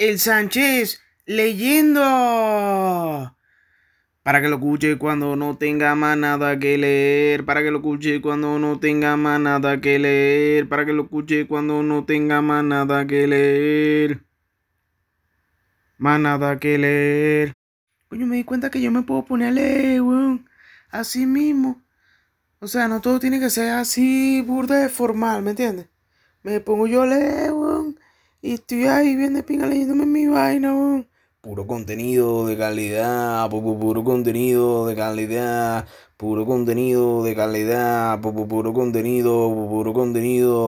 el Sánchez leyendo. Para que lo escuche cuando no tenga más nada que leer. Para que lo escuche cuando no tenga más nada que leer. Para que lo escuche cuando no tenga más nada que leer. Más nada que leer. Coño, me di cuenta que yo me puedo poner a leer, weón. Así mismo. O sea, no todo tiene que ser así burda de formal, ¿me entiendes? Me pongo yo a leer, weón. Y estoy ahí bien de pinga leyéndome mi vaina, weón. Puro contenido de calidad, puro contenido de calidad, puro contenido de calidad, puro contenido, puro contenido.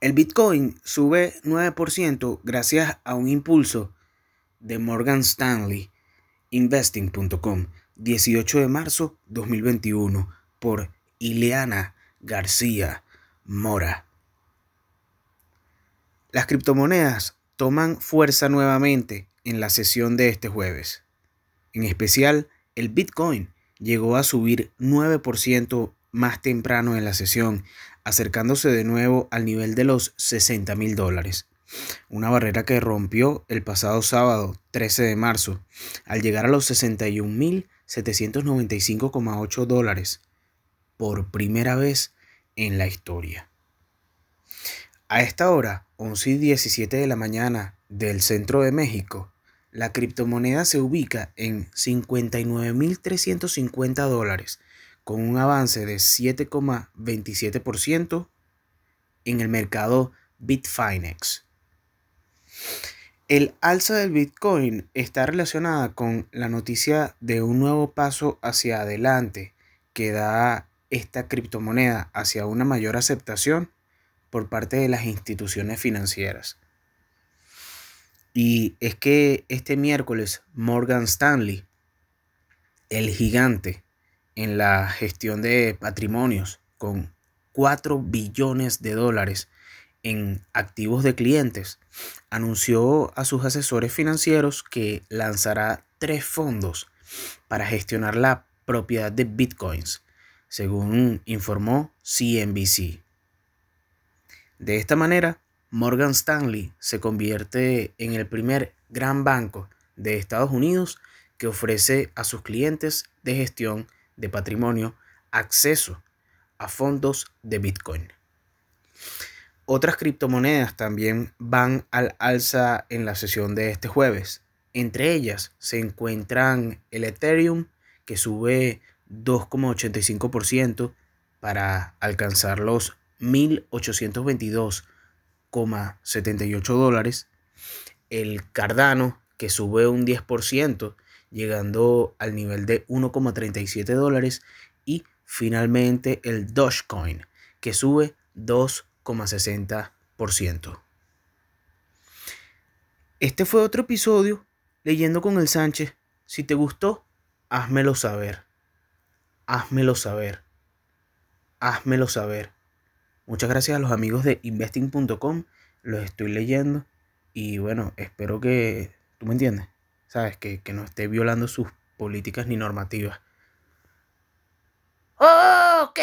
El Bitcoin sube 9% gracias a un impulso de Morgan Stanley, investing.com, 18 de marzo 2021, por Ileana García Mora. Las criptomonedas toman fuerza nuevamente en la sesión de este jueves. En especial, el Bitcoin llegó a subir 9% más temprano en la sesión, acercándose de nuevo al nivel de los 60 mil dólares. Una barrera que rompió el pasado sábado 13 de marzo, al llegar a los 61 mil 795,8 dólares por primera vez en la historia. A esta hora, 11 y 17 de la mañana del centro de México, la criptomoneda se ubica en 59.350 dólares, con un avance de 7,27% en el mercado Bitfinex. El alza del Bitcoin está relacionada con la noticia de un nuevo paso hacia adelante que da esta criptomoneda hacia una mayor aceptación por parte de las instituciones financieras. Y es que este miércoles Morgan Stanley, el gigante en la gestión de patrimonios con 4 billones de dólares en activos de clientes, anunció a sus asesores financieros que lanzará tres fondos para gestionar la propiedad de bitcoins, según informó CNBC. De esta manera, Morgan Stanley se convierte en el primer gran banco de Estados Unidos que ofrece a sus clientes de gestión de patrimonio acceso a fondos de Bitcoin. Otras criptomonedas también van al alza en la sesión de este jueves. Entre ellas se encuentran el Ethereum, que sube 2,85% para alcanzar los 1.822,78 dólares. El Cardano, que sube un 10%, llegando al nivel de 1,37 dólares. Y finalmente el Dogecoin, que sube 2,60%. Este fue otro episodio leyendo con el Sánchez. Si te gustó, házmelo saber. Házmelo saber. Házmelo saber. Muchas gracias a los amigos de investing.com. Los estoy leyendo. Y bueno, espero que tú me entiendes. Sabes, que, que no esté violando sus políticas ni normativas. ok.